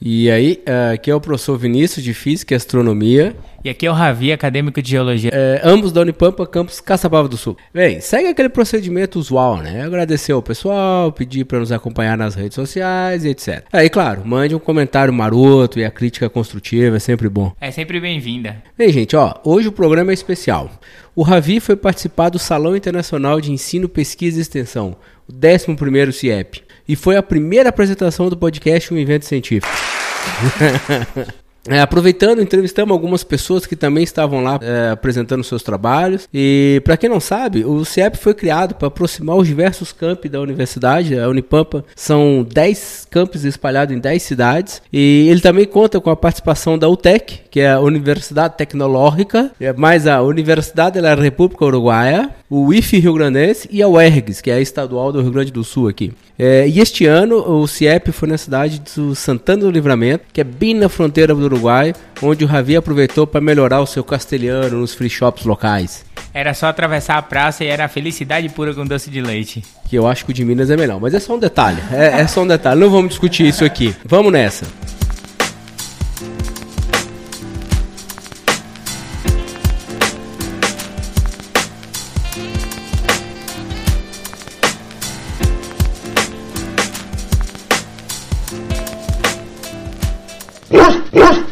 E aí, uh, aqui é o professor Vinícius de Física e Astronomia. E aqui é o Ravi, acadêmico de Geologia. É, ambos da Unipampa, campus Caçapava do Sul. Bem, segue aquele procedimento usual, né? Agradecer ao pessoal, pedir para nos acompanhar nas redes sociais e etc. Aí, claro, mande um comentário maroto e a crítica construtiva é sempre bom. É sempre bem-vinda. Bem, gente, ó, hoje o programa é especial. O Ravi foi participar do Salão Internacional de Ensino, Pesquisa e Extensão, o 11º CIEP. E foi a primeira apresentação do podcast Um Evento Científico. É, aproveitando, entrevistamos algumas pessoas que também estavam lá é, apresentando seus trabalhos. E para quem não sabe, o CIEP foi criado para aproximar os diversos campi da universidade. A Unipampa são 10 campos espalhados em 10 cidades. E ele também conta com a participação da UTEC, que é a Universidade Tecnológica, é mais a Universidade da República Uruguaia, o IFE Rio Grandense e a UERGS, que é a estadual do Rio Grande do Sul aqui. É, e este ano o CIEP foi na cidade de Santana do Livramento, que é bem na fronteira do Uruguai, onde o Ravi aproveitou para melhorar o seu castelhano nos free shops locais. Era só atravessar a praça e era felicidade pura com doce de leite. Que eu acho que o de Minas é melhor, mas é só um detalhe. É, é só um detalhe, não vamos discutir isso aqui. Vamos nessa.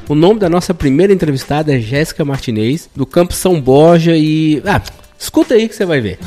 O nome da nossa primeira entrevistada é Jéssica Martinez, do Campo São Borja e... Ah, escuta aí que você vai ver.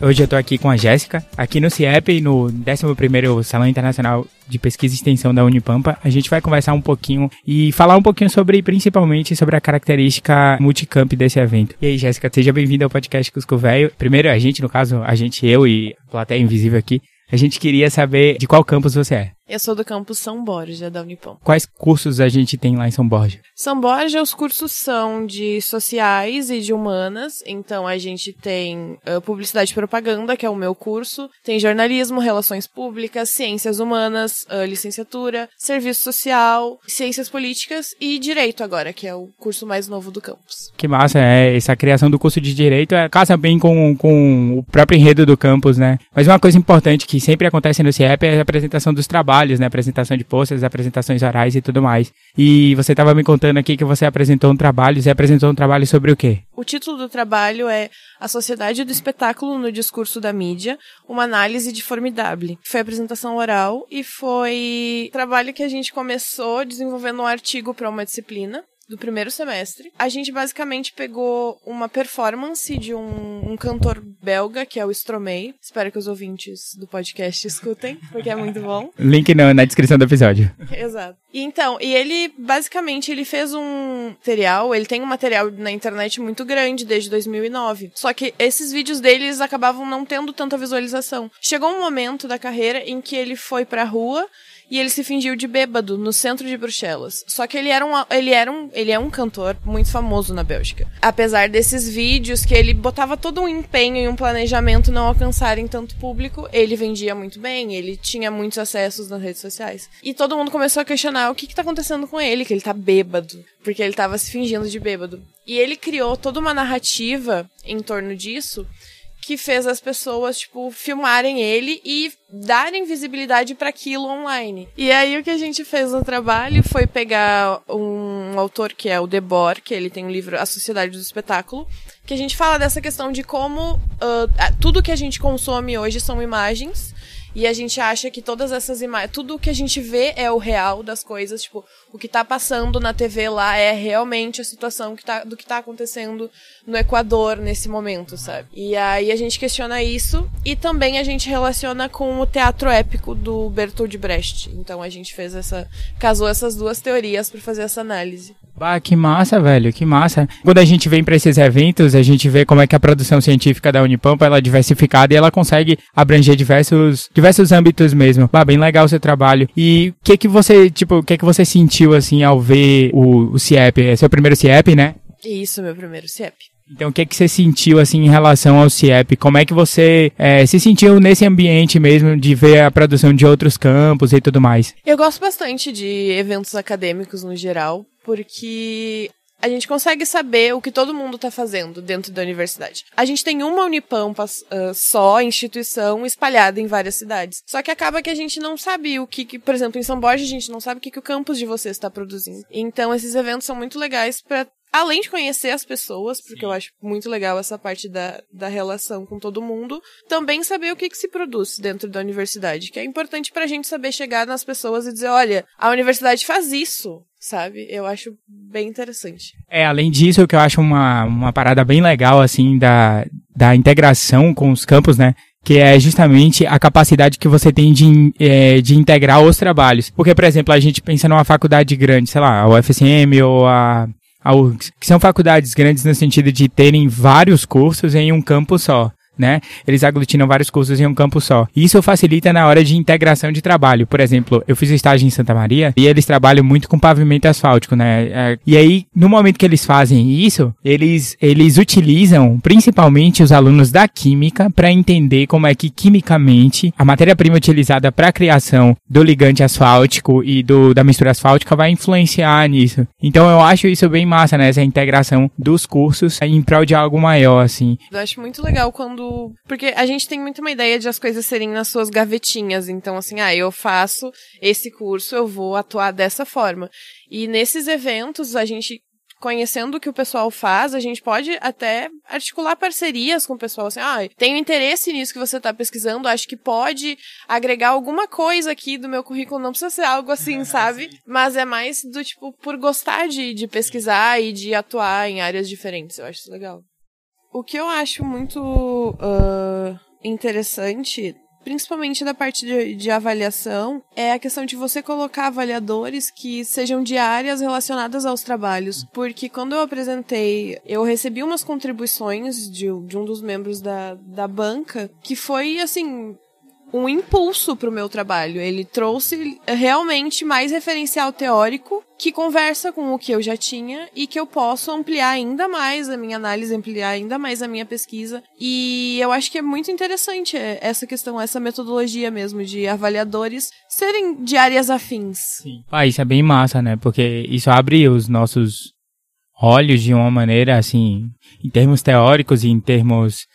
Hoje eu estou aqui com a Jéssica, aqui no CIEP, no 11º Salão Internacional de Pesquisa e Extensão da Unipampa. A gente vai conversar um pouquinho e falar um pouquinho sobre, principalmente, sobre a característica multicamp desse evento. E aí, Jéssica, seja bem-vinda ao podcast Cusco Velho. Primeiro, a gente, no caso, a gente, eu e a plateia invisível aqui, a gente queria saber de qual campus você é. Eu sou do campus São Borja, da Unipam. Quais cursos a gente tem lá em São Borja? São Borja, os cursos são de sociais e de humanas. Então, a gente tem uh, publicidade e propaganda, que é o meu curso. Tem jornalismo, relações públicas, ciências humanas, uh, licenciatura, serviço social, ciências políticas e direito agora, que é o curso mais novo do campus. Que massa, é. Essa criação do curso de direito é, casa bem com, com o próprio enredo do campus, né? Mas uma coisa importante que sempre acontece no CIEP é a apresentação dos trabalhos trabalhos, né? Apresentação de posters, apresentações orais e tudo mais. E você estava me contando aqui que você apresentou um trabalho, você apresentou um trabalho sobre o quê? O título do trabalho é A Sociedade do Espetáculo no Discurso da Mídia, uma análise de Formidable. Foi apresentação oral e foi trabalho que a gente começou desenvolvendo um artigo para uma disciplina do primeiro semestre. A gente basicamente pegou uma performance de um, um cantor belga, que é o Stromae. Espero que os ouvintes do podcast escutem, porque é muito bom. Link na, na descrição do episódio. Exato. E então, e ele basicamente ele fez um material, ele tem um material na internet muito grande desde 2009. Só que esses vídeos deles acabavam não tendo tanta visualização. Chegou um momento da carreira em que ele foi pra rua e ele se fingiu de bêbado no centro de Bruxelas. Só que ele era um, ele era um, ele é um cantor muito famoso na Bélgica. Apesar desses vídeos que ele botava todo um empenho e um planejamento não alcançarem tanto público, ele vendia muito bem, ele tinha muitos acessos nas redes sociais. E todo mundo começou a questionar o que que tá acontecendo com ele, que ele tá bêbado, porque ele tava se fingindo de bêbado. E ele criou toda uma narrativa em torno disso que fez as pessoas, tipo, filmarem ele e darem visibilidade para aquilo online. E aí o que a gente fez no trabalho foi pegar um autor que é o Debord, que ele tem um livro A Sociedade do Espetáculo, que a gente fala dessa questão de como uh, tudo que a gente consome hoje são imagens e a gente acha que todas essas imagens, tudo que a gente vê é o real das coisas, tipo, o que tá passando na TV lá é realmente a situação que tá, do que tá acontecendo no Equador nesse momento, sabe? E aí a gente questiona isso e também a gente relaciona com o teatro épico do Bertold Brecht. Então a gente fez essa casou essas duas teorias para fazer essa análise. Bah, que massa, velho, que massa. Quando a gente vem para esses eventos, a gente vê como é que a produção científica da Unipampa ela é diversificada e ela consegue abranger diversos, diversos âmbitos mesmo. Bah, bem legal o seu trabalho. E o que que você, tipo, o que que você sentiu assim ao ver o, o CIEP? É seu primeiro CIEP, né? Isso, meu primeiro CIEP. Então, o que, que você sentiu assim em relação ao CIEP? Como é que você é, se sentiu nesse ambiente mesmo de ver a produção de outros campos e tudo mais? Eu gosto bastante de eventos acadêmicos no geral, porque a gente consegue saber o que todo mundo está fazendo dentro da universidade. A gente tem uma Unipampa uh, só, instituição, espalhada em várias cidades. Só que acaba que a gente não sabe o que, que por exemplo, em São Borja, a gente não sabe o que, que o campus de vocês está produzindo. Então, esses eventos são muito legais para além de conhecer as pessoas, porque Sim. eu acho muito legal essa parte da, da relação com todo mundo, também saber o que, que se produz dentro da universidade, que é importante pra gente saber chegar nas pessoas e dizer, olha, a universidade faz isso, sabe? Eu acho bem interessante. É, além disso, o que eu acho uma, uma parada bem legal, assim, da, da integração com os campos, né? que é justamente a capacidade que você tem de, é, de integrar os trabalhos. Porque, por exemplo, a gente pensa numa faculdade grande, sei lá, a UFSM ou a que são faculdades grandes no sentido de terem vários cursos em um campo só né? Eles aglutinam vários cursos em um campo só. Isso facilita na hora de integração de trabalho. Por exemplo, eu fiz estágio em Santa Maria e eles trabalham muito com pavimento asfáltico, né? É, e aí, no momento que eles fazem isso, eles, eles utilizam principalmente os alunos da química para entender como é que quimicamente a matéria-prima utilizada para a criação do ligante asfáltico e do, da mistura asfáltica vai influenciar nisso. Então eu acho isso bem massa, né? Essa integração dos cursos em prol de algo maior, assim. Eu acho muito legal quando porque a gente tem muito uma ideia de as coisas serem nas suas gavetinhas. Então, assim, ah, eu faço esse curso, eu vou atuar dessa forma. E nesses eventos, a gente conhecendo o que o pessoal faz, a gente pode até articular parcerias com o pessoal, assim, ah, tenho interesse nisso que você está pesquisando, acho que pode agregar alguma coisa aqui do meu currículo, não precisa ser algo assim, sabe? Mas é mais do tipo, por gostar de, de pesquisar e de atuar em áreas diferentes, eu acho isso legal. O que eu acho muito uh, interessante, principalmente da parte de, de, avaliação, é a questão de você colocar avaliadores que sejam de áreas relacionadas aos trabalhos. Porque quando eu apresentei, eu recebi umas contribuições de, de um dos membros da, da banca que foi assim um impulso para o meu trabalho. Ele trouxe realmente mais referencial teórico que conversa com o que eu já tinha e que eu posso ampliar ainda mais a minha análise, ampliar ainda mais a minha pesquisa. E eu acho que é muito interessante essa questão, essa metodologia mesmo de avaliadores serem de áreas afins. Sim. Ah, isso é bem massa, né? Porque isso abre os nossos olhos de uma maneira assim, em termos teóricos e em termos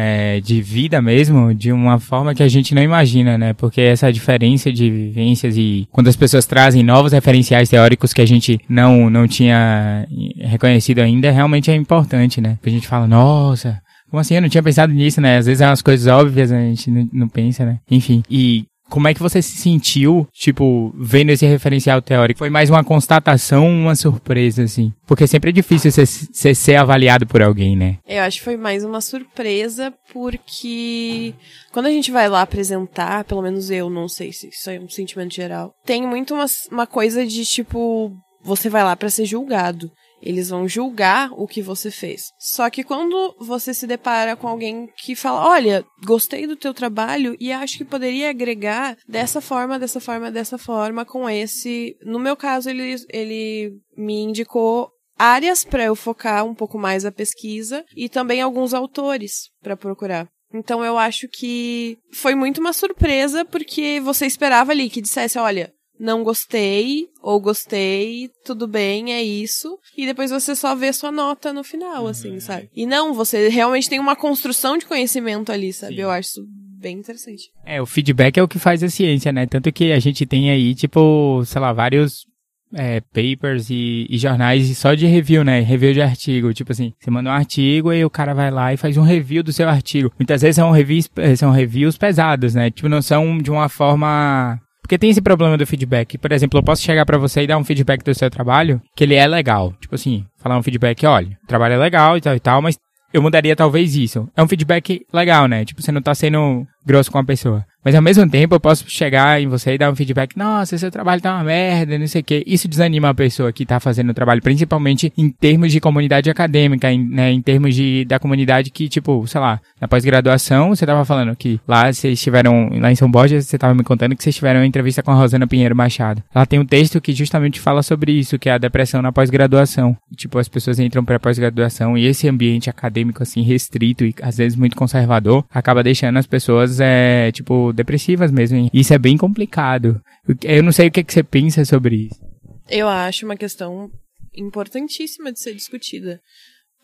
é, de vida mesmo, de uma forma que a gente não imagina, né? Porque essa diferença de vivências e quando as pessoas trazem novos referenciais teóricos que a gente não, não tinha reconhecido ainda, realmente é importante, né? Porque a gente fala, nossa, como assim? Eu não tinha pensado nisso, né? Às vezes é umas coisas óbvias, a gente não, não pensa, né? Enfim. E como é que você se sentiu, tipo, vendo esse referencial teórico? Foi mais uma constatação, uma surpresa, assim? Porque sempre é difícil você ser avaliado por alguém, né? Eu acho que foi mais uma surpresa, porque quando a gente vai lá apresentar, pelo menos eu não sei se isso é um sentimento geral, tem muito uma, uma coisa de, tipo, você vai lá para ser julgado. Eles vão julgar o que você fez. Só que quando você se depara com alguém que fala: Olha, gostei do teu trabalho e acho que poderia agregar dessa forma, dessa forma, dessa forma com esse. No meu caso, ele, ele me indicou áreas para eu focar um pouco mais a pesquisa e também alguns autores para procurar. Então eu acho que foi muito uma surpresa porque você esperava ali que dissesse, olha, não gostei ou gostei, tudo bem, é isso. E depois você só vê sua nota no final, uhum. assim, sabe? E não, você realmente tem uma construção de conhecimento ali, sabe? Sim. Eu acho isso bem interessante. É, o feedback é o que faz a ciência, né? Tanto que a gente tem aí, tipo, sei lá, vários é, papers e, e, jornais só de review, né? Review de artigo. Tipo assim, você manda um artigo e o cara vai lá e faz um review do seu artigo. Muitas vezes são reviews, são reviews pesados, né? Tipo, não são de uma forma porque tem esse problema do feedback. Por exemplo, eu posso chegar para você e dar um feedback do seu trabalho, que ele é legal. Tipo assim, falar um feedback, olha, o trabalho é legal e tal e tal, mas eu mudaria talvez isso. É um feedback legal, né? Tipo, você não tá sendo grosso com a pessoa. Mas ao mesmo tempo eu posso chegar em você e dar um feedback, nossa, seu trabalho tá uma merda, não sei o quê. Isso desanima a pessoa que tá fazendo o trabalho, principalmente em termos de comunidade acadêmica, em, né, em termos de, da comunidade que, tipo, sei lá, na pós-graduação, você tava falando que lá vocês estiveram, lá em São Borja, você tava me contando que vocês tiveram uma entrevista com a Rosana Pinheiro Machado. Ela tem um texto que justamente fala sobre isso, que é a depressão na pós-graduação. Tipo, as pessoas entram pra pós-graduação e esse ambiente acadêmico, assim, restrito e às vezes muito conservador, acaba deixando as pessoas, é, tipo, depressivas mesmo. Isso é bem complicado. Eu não sei o que, é que você pensa sobre isso. Eu acho uma questão importantíssima de ser discutida.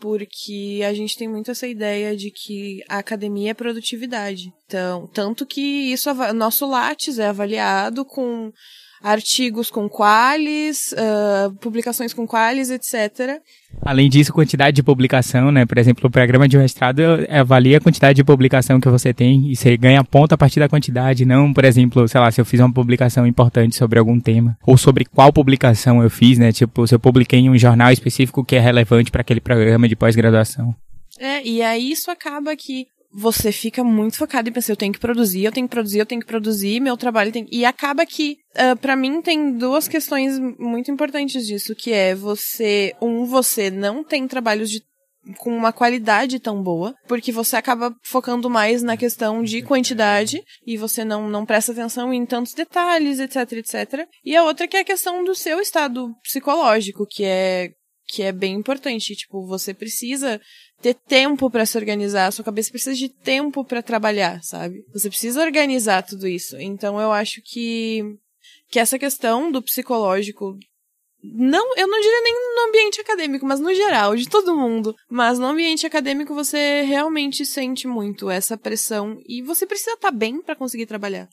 Porque a gente tem muito essa ideia de que a academia é produtividade. Então, tanto que isso, nosso Lattes é avaliado com artigos com qualis, uh, publicações com qualis, etc. Além disso, quantidade de publicação, né? Por exemplo, o programa de mestrado avalia a quantidade de publicação que você tem e você ganha ponto a partir da quantidade, não, por exemplo, sei lá, se eu fiz uma publicação importante sobre algum tema ou sobre qual publicação eu fiz, né? Tipo, se eu publiquei em um jornal específico que é relevante para aquele programa de pós-graduação. É, e aí isso acaba que você fica muito focado em pensar, eu tenho que produzir, eu tenho que produzir, eu tenho que produzir, meu trabalho tem E acaba que, uh, para mim, tem duas questões muito importantes disso, que é você, um, você não tem trabalhos de com uma qualidade tão boa, porque você acaba focando mais na questão de quantidade e você não, não presta atenção em tantos detalhes, etc, etc. E a outra que é a questão do seu estado psicológico, que é que é bem importante, tipo, você precisa ter tempo para se organizar, a sua cabeça precisa de tempo para trabalhar, sabe? Você precisa organizar tudo isso. Então eu acho que que essa questão do psicológico não, eu não diria nem no ambiente acadêmico, mas no geral, de todo mundo. Mas no ambiente acadêmico você realmente sente muito essa pressão e você precisa estar tá bem para conseguir trabalhar.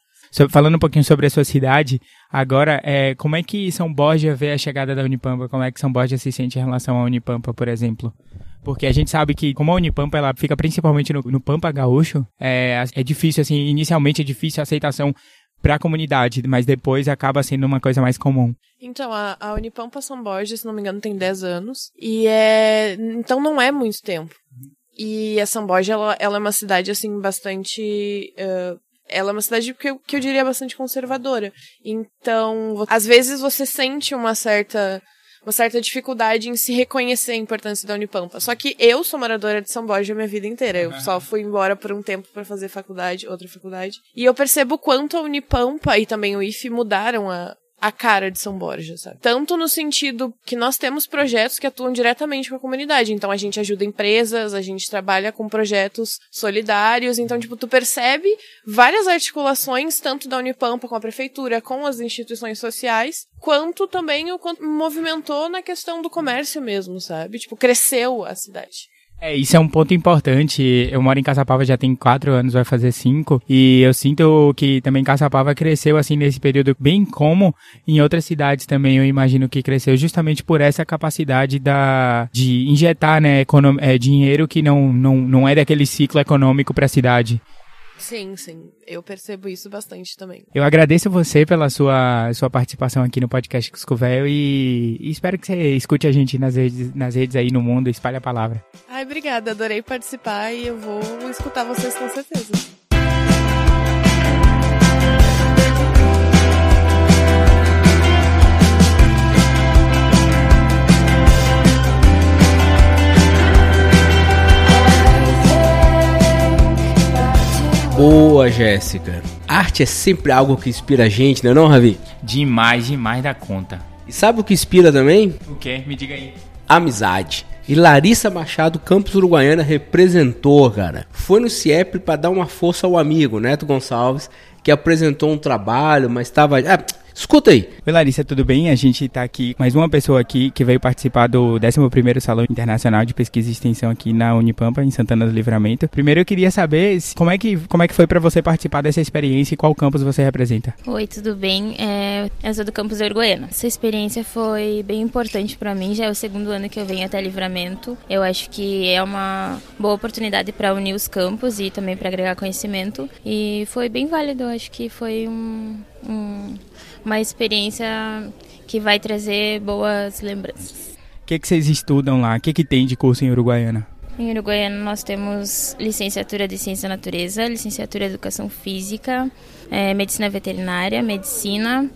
Falando um pouquinho sobre a sua cidade, agora, é, como é que São Borja vê a chegada da Unipampa? Como é que São Borja se sente em relação à Unipampa, por exemplo? Porque a gente sabe que, como a Unipampa ela fica principalmente no, no Pampa Gaúcho, é, é difícil, assim, inicialmente é difícil a aceitação para a comunidade, mas depois acaba sendo uma coisa mais comum. Então, a, a Unipampa São Borja, se não me engano, tem 10 anos. E é. Então não é muito tempo. E a São Borja, ela, ela é uma cidade, assim, bastante. Uh, ela é uma cidade que eu, que eu diria bastante conservadora. Então, às vezes você sente uma certa uma certa dificuldade em se reconhecer a importância da Unipampa. Só que eu sou moradora de São Borja a minha vida inteira. Eu só fui embora por um tempo para fazer faculdade, outra faculdade. E eu percebo quanto a Unipampa e também o IFE mudaram a, a cara de São Borja, sabe? Tanto no sentido que nós temos projetos que atuam diretamente com a comunidade. Então a gente ajuda empresas, a gente trabalha com projetos solidários. Então, tipo, tu percebe várias articulações, tanto da Unipampa com a prefeitura, com as instituições sociais, quanto também o quanto movimentou na questão do comércio mesmo, sabe? Tipo, cresceu a cidade. É, isso é um ponto importante. Eu moro em Caçapava já tem quatro anos, vai fazer cinco. E eu sinto que também Caçapava cresceu assim nesse período, bem como em outras cidades também eu imagino que cresceu justamente por essa capacidade da, de injetar né, é, dinheiro que não, não, não é daquele ciclo econômico para a cidade. Sim, sim. Eu percebo isso bastante também. Eu agradeço você pela sua, sua participação aqui no podcast Cuscovel e, e espero que você escute a gente nas redes, nas redes aí no mundo, espalhe a palavra. Ai, obrigada. Adorei participar e eu vou escutar vocês com certeza. Boa, Jéssica. Arte é sempre algo que inspira a gente, não é não, Ravi? Demais, demais da conta. E sabe o que inspira também? O quê? Me diga aí. Amizade. E Larissa Machado, Campos Uruguaiana, representou, cara. Foi no CIEP para dar uma força ao amigo, Neto Gonçalves, que apresentou um trabalho, mas estava. Ah, Escuta aí. Oi Larissa, tudo bem? A gente está aqui, mais uma pessoa aqui que veio participar do 11º Salão Internacional de Pesquisa e Extensão aqui na Unipampa, em Santana do Livramento. Primeiro eu queria saber como é que, como é que foi para você participar dessa experiência e qual campus você representa. Oi, tudo bem? É, eu sou do campus Uruguaiana. Essa experiência foi bem importante para mim, já é o segundo ano que eu venho até Livramento. Eu acho que é uma boa oportunidade para unir os campos e também para agregar conhecimento. E foi bem válido, eu acho que foi um, um uma experiência que vai trazer boas lembranças. O que, que vocês estudam lá? O que, que tem de curso em Uruguaiana? Em Uruguaiana nós temos licenciatura de Ciência da Natureza, licenciatura de Educação Física, é, Medicina Veterinária, Medicina,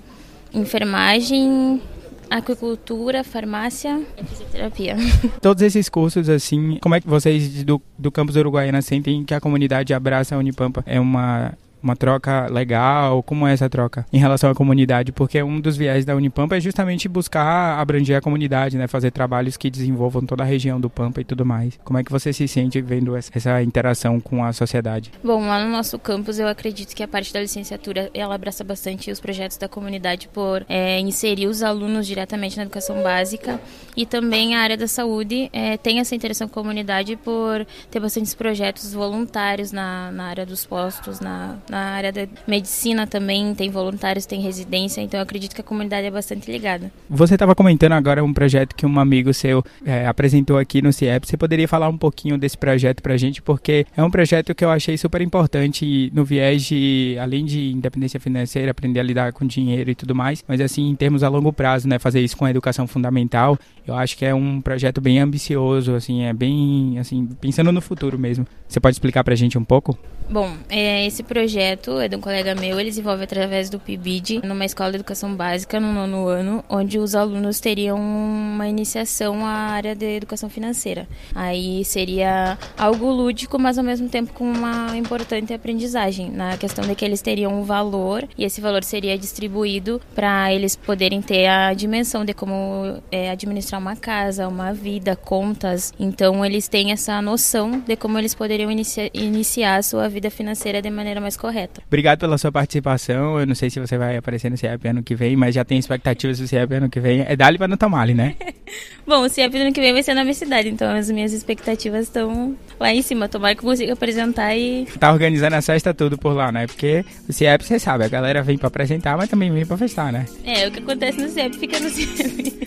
Enfermagem, Aquicultura, Farmácia e Fisioterapia. Todos esses cursos, assim, como é que vocês do, do campus Uruguaiana sentem que a comunidade abraça a Unipampa? É uma uma troca legal? Como é essa troca em relação à comunidade? Porque um dos viés da Unipampa é justamente buscar abranger a comunidade, né? Fazer trabalhos que desenvolvam toda a região do Pampa e tudo mais. Como é que você se sente vendo essa interação com a sociedade? Bom, lá no nosso campus eu acredito que a parte da licenciatura ela abraça bastante os projetos da comunidade por é, inserir os alunos diretamente na educação básica e também a área da saúde é, tem essa interação com a comunidade por ter bastantes projetos voluntários na, na área dos postos, na, na área da medicina também tem voluntários, tem residência, então eu acredito que a comunidade é bastante ligada. Você estava comentando agora um projeto que um amigo seu é, apresentou aqui no CIEP. Você poderia falar um pouquinho desse projeto para a gente? Porque é um projeto que eu achei super importante no viés de, além de independência financeira, aprender a lidar com dinheiro e tudo mais, mas assim, em termos a longo prazo, né? Fazer isso com a educação fundamental, eu acho que é um projeto bem ambicioso, assim, é bem, assim, pensando no futuro mesmo. Você pode explicar para a gente um pouco? Bom, é, esse projeto é de um colega meu, ele desenvolve através do PIBID, numa escola de educação básica, no nono ano, onde os alunos teriam uma iniciação à área de educação financeira. Aí seria algo lúdico, mas ao mesmo tempo com uma importante aprendizagem, na questão de que eles teriam um valor e esse valor seria distribuído para eles poderem ter a dimensão de como é, administrar uma casa, uma vida, contas. Então eles têm essa noção de como eles poderiam inicia iniciar a sua vida financeira de maneira mais correta. Obrigado pela sua participação. Eu não sei se você vai aparecer no CIEP ano que vem, mas já tem expectativas do CIEP ano que vem. É dali para não tomar né? Bom, o CIEP ano que vem vai ser na minha cidade, então as minhas expectativas estão lá em cima. Tomara que eu consiga apresentar e. Tá organizando a festa tudo por lá, né? Porque o CIEP, você sabe, a galera vem para apresentar, mas também vem para festar, né? É, o que acontece no CIEP fica no CIEP.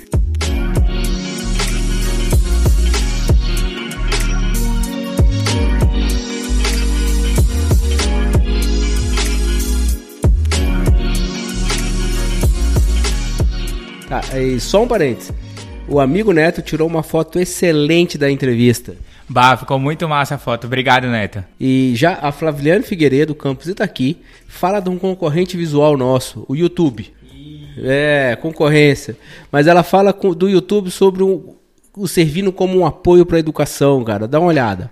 E só um parênteses. O amigo Neto tirou uma foto excelente da entrevista. Bah, ficou muito massa a foto. Obrigado, Neto. E já a Flaviane Figueiredo, campus Itaqui, fala de um concorrente visual nosso, o YouTube. É, concorrência. Mas ela fala do YouTube sobre o, o servindo como um apoio para a educação, cara. Dá uma olhada.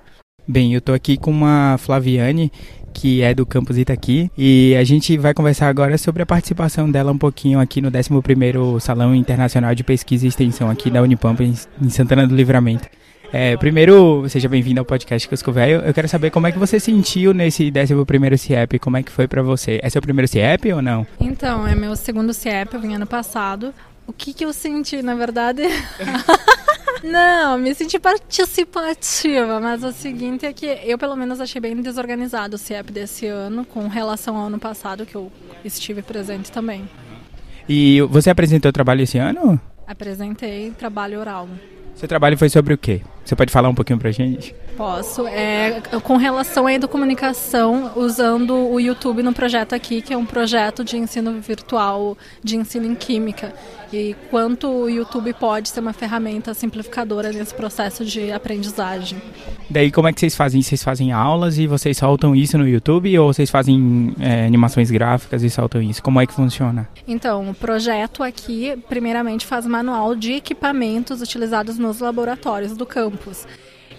Bem, eu tô aqui com uma Flaviane que é do campus Itaqui, e a gente vai conversar agora sobre a participação dela um pouquinho aqui no 11º Salão Internacional de Pesquisa e Extensão aqui da Unipampa, em Santana do Livramento. É, primeiro, seja bem-vindo ao podcast Cusco Velho. Eu quero saber como é que você sentiu nesse 11º CIEP, como é que foi para você? É seu primeiro CIEP ou não? Então, é meu segundo CIEP, eu vim ano passado. O que que eu senti, na verdade... Não, me senti participativa, mas o seguinte é que eu pelo menos achei bem desorganizado o CIEP desse ano com relação ao ano passado que eu estive presente também. E você apresentou trabalho esse ano? Apresentei trabalho oral. Seu trabalho foi sobre o quê? Você pode falar um pouquinho pra gente? Posso. É, com relação à educomunicação, usando o YouTube no projeto aqui, que é um projeto de ensino virtual, de ensino em química. E quanto o YouTube pode ser uma ferramenta simplificadora nesse processo de aprendizagem. Daí, como é que vocês fazem? Vocês fazem aulas e vocês soltam isso no YouTube ou vocês fazem é, animações gráficas e soltam isso? Como é que funciona? Então, o projeto aqui, primeiramente, faz manual de equipamentos utilizados nos laboratórios do campus.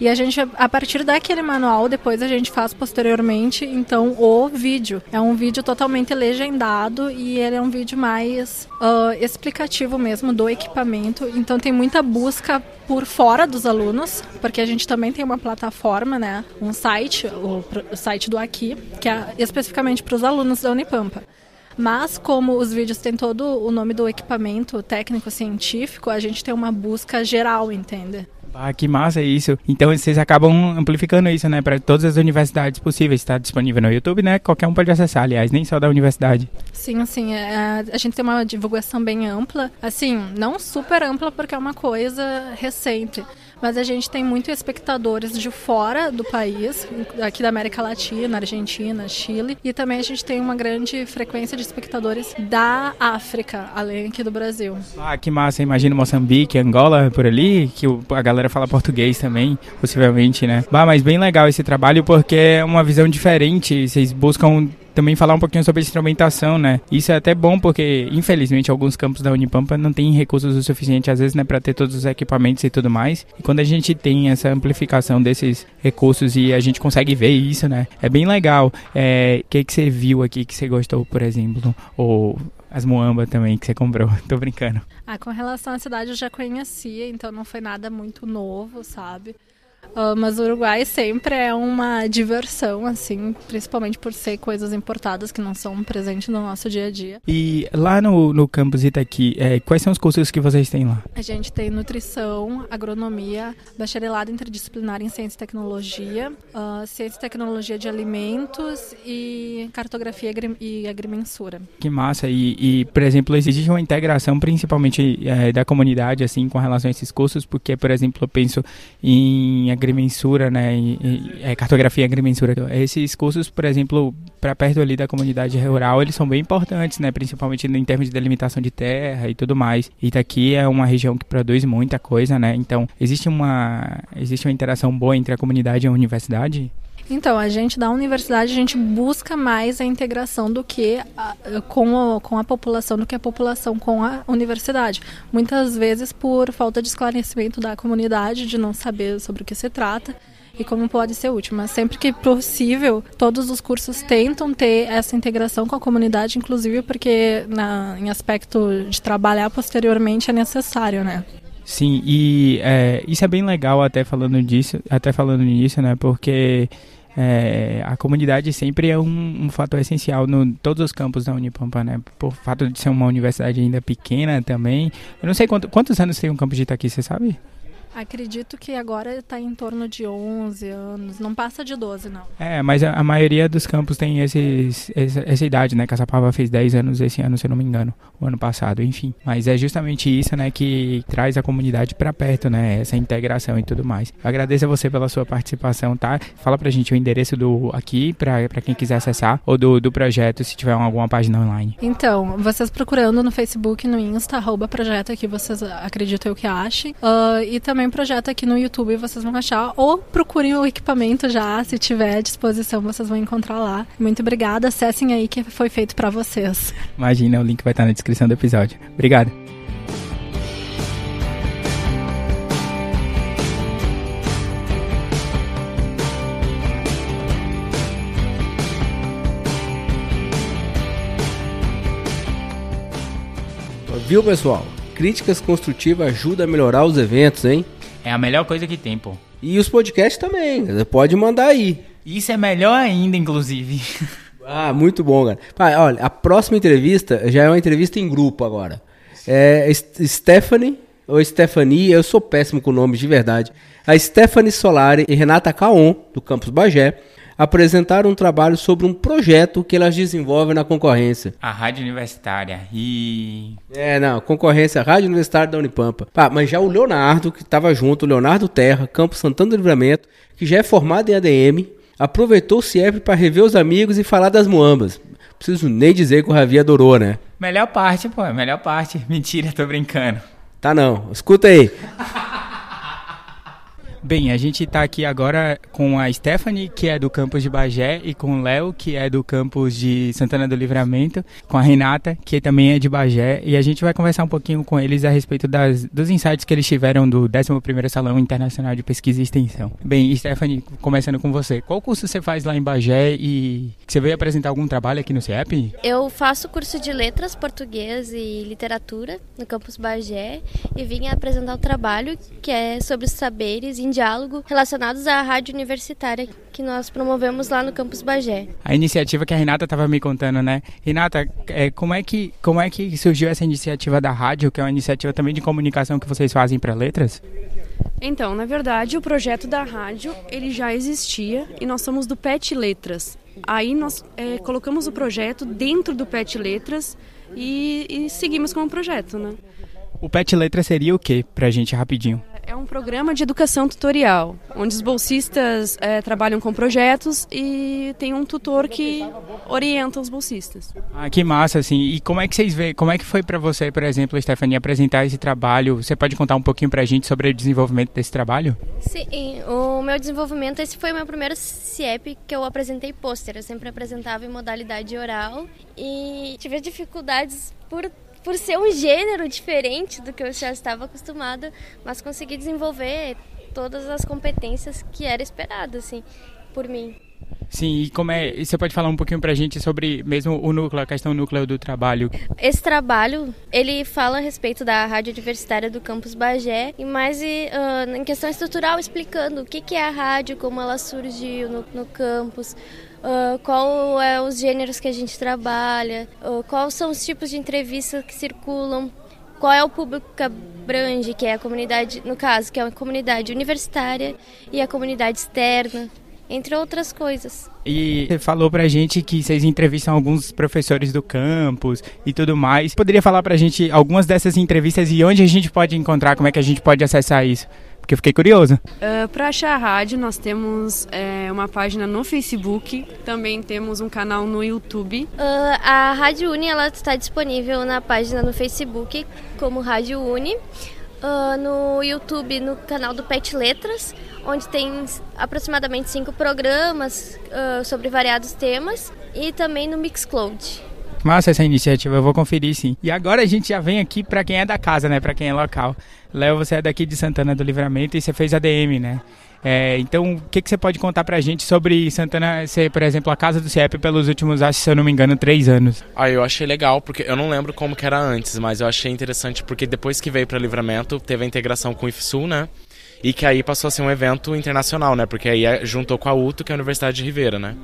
E a gente, a partir daquele manual, depois a gente faz posteriormente, então, o vídeo. É um vídeo totalmente legendado e ele é um vídeo mais uh, explicativo mesmo do equipamento. Então, tem muita busca por fora dos alunos, porque a gente também tem uma plataforma, né? Um site, o, o site do Aqui, que é especificamente para os alunos da Unipampa. Mas como os vídeos têm todo o nome do equipamento técnico científico, a gente tem uma busca geral, entende? Ah, que massa isso. Então vocês acabam amplificando isso, né, para todas as universidades possíveis. Está disponível no YouTube, né? Qualquer um pode acessar, aliás, nem só da universidade. Sim, sim. É, a gente tem uma divulgação bem ampla. Assim, não super ampla porque é uma coisa recente mas a gente tem muitos espectadores de fora do país, aqui da América Latina, Argentina, Chile, e também a gente tem uma grande frequência de espectadores da África, além aqui do Brasil. Ah, que massa, imagina Moçambique, Angola, por ali, que a galera fala português também, possivelmente, né? Bah, mas bem legal esse trabalho porque é uma visão diferente, vocês buscam também falar um pouquinho sobre instrumentação, né? Isso é até bom porque, infelizmente, alguns campos da Unipampa não têm recursos o suficiente, às vezes, né, para ter todos os equipamentos e tudo mais. E quando a gente tem essa amplificação desses recursos e a gente consegue ver isso, né? É bem legal. É, o que, que você viu aqui que você gostou, por exemplo? Ou as muamba também que você comprou. Tô brincando. Ah, com relação à cidade eu já conhecia, então não foi nada muito novo, sabe? Uh, mas o Uruguai sempre é uma diversão, assim, principalmente por ser coisas importadas que não são presentes no nosso dia a dia. E lá no, no campus Itaqui, é, quais são os cursos que vocês têm lá? A gente tem nutrição, agronomia, bacharelado interdisciplinar em ciência e tecnologia, uh, ciência e tecnologia de alimentos e cartografia e agrimensura. Que massa! E, e por exemplo, existe uma integração principalmente é, da comunidade, assim, com relação a esses cursos, porque, por exemplo, eu penso em agrimensura, né, e, e, é, cartografia e agrimensura. Esses cursos, por exemplo, para perto ali da comunidade rural, eles são bem importantes, né, principalmente em termos de delimitação de terra e tudo mais. Itaqui é uma região que produz muita coisa, né, então existe uma, existe uma interação boa entre a comunidade e a universidade? Então, a gente da universidade, a gente busca mais a integração do que a, com, a, com a população, do que a população com a universidade. Muitas vezes por falta de esclarecimento da comunidade, de não saber sobre o que se trata e como pode ser útil. Mas sempre que possível, todos os cursos tentam ter essa integração com a comunidade, inclusive porque na, em aspecto de trabalhar posteriormente é necessário, né? Sim, e é, isso é bem legal até falando disso, até falando nisso, né? Porque é, a comunidade sempre é um, um fator essencial em todos os campos da Unipampa, né? Por fato de ser uma universidade ainda pequena também. Eu não sei quanto, quantos anos tem um campus de Itaqui, você sabe? Acredito que agora está em torno de 11 anos, não passa de 12, não. É, mas a, a maioria dos campos tem esses, essa, essa, idade, né? Caçapava fez 10 anos esse ano, se eu não me engano, o ano passado, enfim. Mas é justamente isso, né, que traz a comunidade para perto, né? Essa integração e tudo mais. Eu agradeço a você pela sua participação, tá? Fala pra gente o endereço do aqui, para quem quiser acessar, ou do, do projeto, se tiver alguma página online. Então, vocês procurando no Facebook, no Insta, arroba projeto aqui, vocês acreditam que achem. Uh, e também um projeto aqui no YouTube, vocês vão achar. Ou procurem o equipamento já, se tiver à disposição, vocês vão encontrar lá. Muito obrigada, acessem aí que foi feito para vocês. Imagina, o link vai estar na descrição do episódio. Obrigado. Viu, pessoal? Críticas construtivas ajudam a melhorar os eventos, hein? É a melhor coisa que tem, pô. E os podcasts também, pode mandar aí. Isso é melhor ainda, inclusive. Ah, muito bom, cara. Pai, olha, a próxima entrevista já é uma entrevista em grupo agora. É Stephanie, ou Stephanie, eu sou péssimo com nomes de verdade. A Stephanie Solari e Renata Caon, do Campus Bagé, apresentaram um trabalho sobre um projeto que elas desenvolvem na concorrência. A Rádio Universitária. E. É, não, concorrência, Rádio Universitária da Unipampa. Pá, mas já o Leonardo, que estava junto, o Leonardo Terra, Campo Santana do Livramento, que já é formado em ADM, aproveitou o CIEP para rever os amigos e falar das muambas. Preciso nem dizer que o Ravi adorou, né? Melhor parte, pô, melhor parte. Mentira, tô brincando. Tá não, escuta aí. Bem, a gente está aqui agora com a Stephanie, que é do campus de Bagé, e com o Léo, que é do campus de Santana do Livramento, com a Renata, que também é de Bagé, e a gente vai conversar um pouquinho com eles a respeito das, dos insights que eles tiveram do 11º Salão Internacional de Pesquisa e Extensão. Bem, Stephanie, começando com você, qual curso você faz lá em Bagé e você veio apresentar algum trabalho aqui no CIEP? Eu faço curso de Letras, Português e Literatura no campus Bagé e vim apresentar um trabalho que é sobre os saberes em diálogo relacionados à rádio universitária que nós promovemos lá no campus Bagé. A iniciativa que a Renata estava me contando, né? Renata, é, como, é que, como é que surgiu essa iniciativa da rádio, que é uma iniciativa também de comunicação que vocês fazem para letras? Então, na verdade, o projeto da rádio ele já existia e nós somos do PET Letras. Aí nós é, colocamos o projeto dentro do PET Letras e, e seguimos com o projeto, né? O PET Letras seria o que, pra gente rapidinho? É um programa de educação tutorial, onde os bolsistas é, trabalham com projetos e tem um tutor que orienta os bolsistas. Ah, que massa, assim. E como é que vocês veem, como é que foi para você, por exemplo, Stephanie, apresentar esse trabalho? Você pode contar um pouquinho pra gente sobre o desenvolvimento desse trabalho? Sim, o meu desenvolvimento, esse foi o meu primeiro CIEP que eu apresentei pôster. Eu sempre apresentava em modalidade oral e tive dificuldades por por ser um gênero diferente do que eu já estava acostumada, mas consegui desenvolver todas as competências que era esperado, assim, por mim. Sim, e como é. Você pode falar um pouquinho pra gente sobre mesmo o núcleo, a questão núcleo do trabalho? Esse trabalho, ele fala a respeito da rádio universitária do campus Bagé e mais uh, em questão estrutural, explicando o que, que é a rádio, como ela surgiu no, no campus, uh, qual é os gêneros que a gente trabalha, uh, quais são os tipos de entrevistas que circulam, qual é o público que abrange, que é a comunidade, no caso, que é a comunidade universitária e a comunidade externa, entre outras coisas. E você falou pra gente que vocês entrevistam alguns professores do campus e tudo mais. Poderia falar pra gente algumas dessas entrevistas e onde a gente pode encontrar, como é que a gente pode acessar isso? Porque eu fiquei curioso. Uh, ah, Para achar a rádio, nós temos é, uma página no Facebook, também temos um canal no YouTube. Uh, a Rádio Uni ela está disponível na página no Facebook como Rádio Uni. Uh, no YouTube, no canal do Pet Letras, onde tem aproximadamente cinco programas uh, sobre variados temas, e também no Mixcloud. Massa essa iniciativa, eu vou conferir sim. E agora a gente já vem aqui para quem é da casa, né? Para quem é local. Léo, você é daqui de Santana do Livramento e você fez ADM, né? É, então, o que, que você pode contar pra gente sobre Santana ser, por exemplo, a casa do CIEP pelos últimos, acho, se eu não me engano, três anos? Ah, eu achei legal, porque eu não lembro como que era antes, mas eu achei interessante porque depois que veio para Livramento, teve a integração com o IFSUL, né? E que aí passou a ser um evento internacional, né? Porque aí juntou com a UTO, que é a Universidade de Ribeira, né?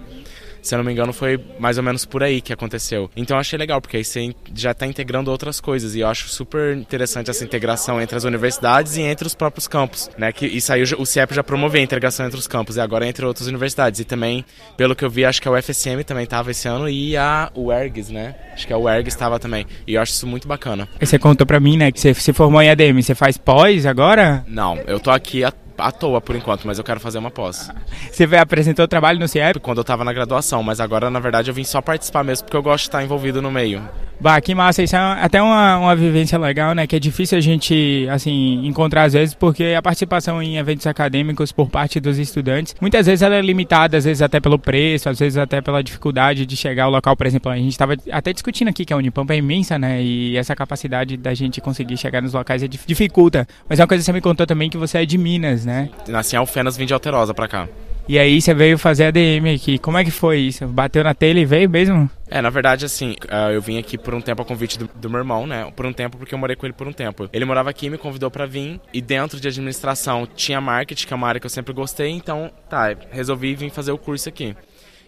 Se eu não me engano, foi mais ou menos por aí que aconteceu. Então eu achei legal, porque aí você já está integrando outras coisas. E eu acho super interessante essa integração entre as universidades e entre os próprios campos. Né? Que isso aí o CIEP já promoveu a integração entre os campos, e agora entre outras universidades. E também, pelo que eu vi, acho que a UFSM também estava esse ano e a UERGS, né? Acho que a UERGS estava também. E eu acho isso muito bacana. E você contou pra mim, né, que você se formou em ADM. Você faz pós agora? Não, eu tô aqui à toa por enquanto, mas eu quero fazer uma pós. Você apresentou o trabalho no CIEP? Quando eu estava na graduação, mas agora na verdade eu vim só participar mesmo porque eu gosto de estar envolvido no meio. Bah, que massa, isso é até uma, uma vivência legal, né? Que é difícil a gente, assim, encontrar às vezes, porque a participação em eventos acadêmicos por parte dos estudantes, muitas vezes ela é limitada, às vezes até pelo preço, às vezes até pela dificuldade de chegar ao local, por exemplo, a gente estava até discutindo aqui que a Unipampa é imensa, né? E essa capacidade da gente conseguir chegar nos locais é dificulta. Mas é uma coisa que você me contou também que você é de Minas, né? Nasci em Alfenas, vim de Alterosa pra cá. E aí você veio fazer ADM aqui. Como é que foi isso? Bateu na telha e veio mesmo? É, na verdade, assim, ah, eu vim aqui por um tempo a convite do, do, meu irmão, né? Por um tempo, porque eu morei com ele por um tempo. Ele morava aqui, me convidou para vir, e dentro de administração tinha marketing, que é uma área que eu sempre gostei, então, tá, resolvi vir fazer o curso aqui.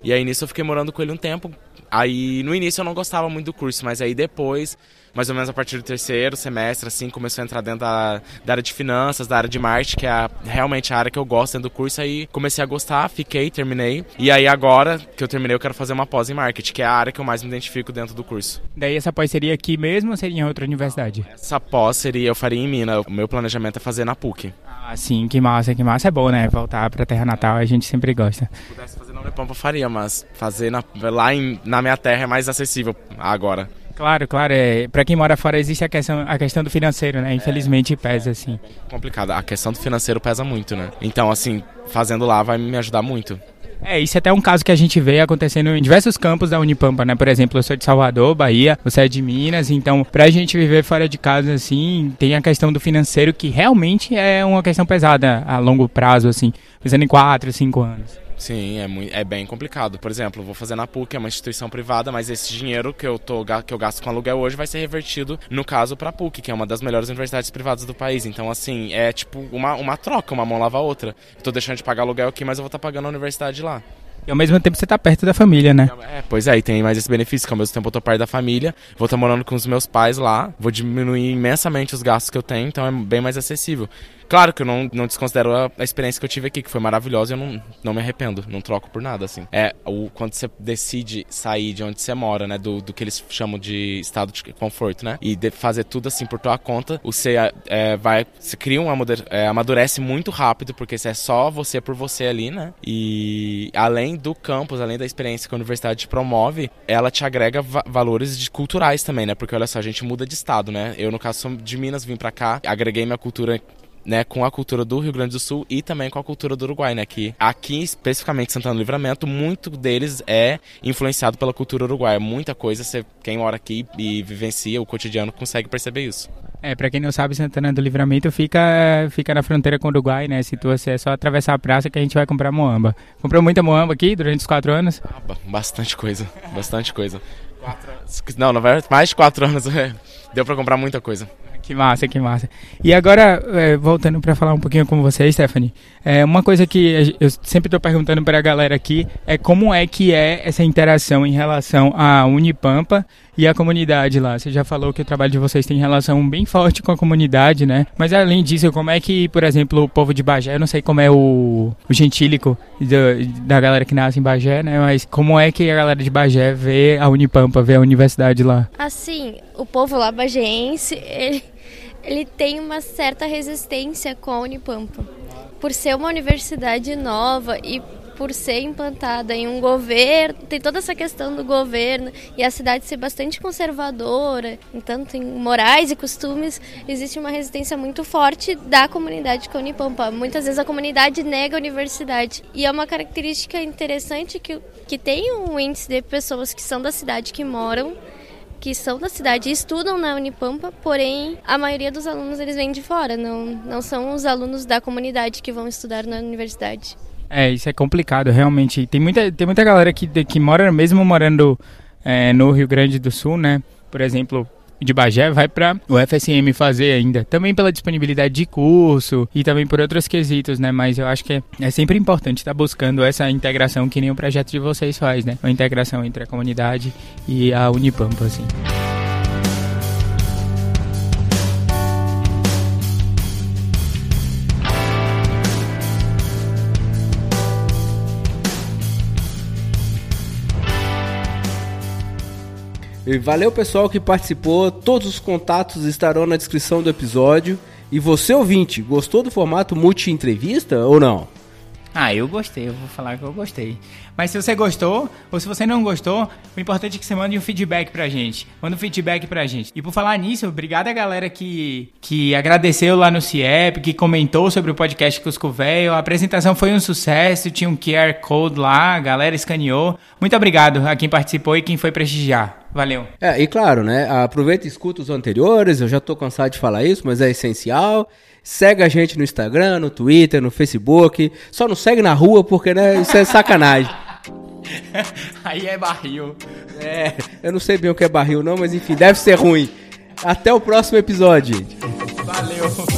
E aí nisso eu fiquei morando com ele um tempo. Aí no início eu não gostava muito do curso, mas aí depois mais ou menos a partir do terceiro semestre, assim, começou a entrar dentro da, da área de finanças, da área de marketing, que é a, realmente a área que eu gosto dentro do curso. Aí comecei a gostar, fiquei, terminei. E aí agora que eu terminei, eu quero fazer uma pós em marketing, que é a área que eu mais me identifico dentro do curso. Daí essa pós seria aqui mesmo ou seria em outra universidade? Essa pós seria, eu faria em Minas. O meu planejamento é fazer na PUC. Ah, sim, que massa, que massa. É bom, né? Voltar pra terra natal, a gente sempre gosta. Se pudesse fazer Unipampa, eu faria, mas fazer na, lá em, na minha terra é mais acessível agora. Claro, claro. É, para quem mora fora existe a questão, a questão do financeiro, né? Infelizmente é, pesa, assim. É complicado. A questão do financeiro pesa muito, né? Então, assim, fazendo lá vai me ajudar muito. É, isso é até um caso que a gente vê acontecendo em diversos campos da Unipampa, né? Por exemplo, eu sou de Salvador, Bahia, você é de Minas, então pra gente viver fora de casa, assim, tem a questão do financeiro que realmente é uma questão pesada a longo prazo, assim, pensando em 4, 5 anos. Sim, é, muito, é bem complicado. Por exemplo, vou fazer na PUC, é uma instituição privada, mas esse dinheiro que eu, tô, que eu gasto com aluguel hoje vai ser revertido, no caso, para a PUC, que é uma das melhores universidades privadas do país. Então, assim, é tipo uma, uma troca, uma mão lava a outra. Estou deixando de pagar aluguel aqui, mas eu vou estar tá pagando a universidade lá. E ao mesmo tempo você está perto da família, né? É, pois é, e tem mais esse benefício, que ao mesmo tempo eu tô perto da família, vou estar tá morando com os meus pais lá, vou diminuir imensamente os gastos que eu tenho, então é bem mais acessível. Claro que eu não, não desconsidero a, a experiência que eu tive aqui, que foi maravilhosa eu não, não me arrependo, não troco por nada, assim. É, o, quando você decide sair de onde você mora, né, do, do que eles chamam de estado de conforto, né, e fazer tudo assim por tua conta, você é, vai, você cria um, é, amadurece muito rápido, porque é só você por você ali, né, e além do campus, além da experiência que a universidade promove, ela te agrega va valores de, culturais também, né, porque olha só, a gente muda de estado, né, eu no caso sou de Minas, vim pra cá, agreguei minha cultura né, com a cultura do Rio Grande do Sul e também com a cultura do Uruguai, né, que aqui especificamente Santana do Livramento, muito deles é influenciado pela cultura uruguaia. Muita coisa, você, quem mora aqui e vivencia o cotidiano consegue perceber isso. É, pra quem não sabe, Santana do Livramento fica, fica na fronteira com o Uruguai, né? Se tu é só atravessar a praça que a gente vai comprar moamba. Comprou muita moamba aqui durante os quatro anos? Ah, bastante coisa, bastante coisa. Quatro anos. Não, na verdade, mais de quatro anos. É. Deu pra comprar muita coisa. Que massa, que massa. E agora, é, voltando para falar um pouquinho com você, Stephanie, é, uma coisa que eu sempre estou perguntando para a galera aqui é como é que é essa interação em relação à Unipampa e à comunidade lá. Você já falou que o trabalho de vocês tem relação bem forte com a comunidade, né? Mas além disso, como é que, por exemplo, o povo de Bagé, eu não sei como é o, o gentílico do, da galera que nasce em Bagé, né? Mas como é que a galera de Bagé vê a Unipampa, vê a universidade lá? Assim, o povo lá bagéense, ele ele tem uma certa resistência com a Unipampa. Por ser uma universidade nova e por ser implantada em um governo, tem toda essa questão do governo e a cidade ser bastante conservadora, tanto em morais e costumes, existe uma resistência muito forte da comunidade com a Unipampa. Muitas vezes a comunidade nega a universidade. E é uma característica interessante que, que tem um índice de pessoas que são da cidade que moram que são da cidade e estudam na Unipampa, porém a maioria dos alunos eles vêm de fora, não, não são os alunos da comunidade que vão estudar na universidade. É, isso é complicado, realmente. Tem muita, tem muita galera que, que mora, mesmo morando é, no Rio Grande do Sul, né? Por exemplo, de Bagé vai para o FSM fazer ainda. Também pela disponibilidade de curso e também por outros quesitos, né? Mas eu acho que é, sempre importante estar tá buscando essa integração que nem o projeto de vocês faz, né? Uma integração entre a comunidade e a Unipampa, assim. E valeu pessoal que participou. Todos os contatos estarão na descrição do episódio. E você ouvinte, gostou do formato multi-entrevista ou não? Ah, eu gostei, eu vou falar que eu gostei. Mas se você gostou, ou se você não gostou, o importante é que você mande um feedback pra gente. Manda um feedback pra gente. E por falar nisso, obrigado a galera que, que agradeceu lá no CIEP, que comentou sobre o podcast Cusco Velho. A apresentação foi um sucesso, tinha um QR Code lá, a galera escaneou. Muito obrigado a quem participou e quem foi prestigiar. Valeu. É, e claro, né? Aproveita e escuta os anteriores, eu já tô cansado de falar isso, mas é essencial. Segue a gente no Instagram, no Twitter, no Facebook. Só não segue na rua porque, né, isso é sacanagem. Aí é barril. É, eu não sei bem o que é barril não, mas enfim, deve ser ruim. Até o próximo episódio, gente. Valeu.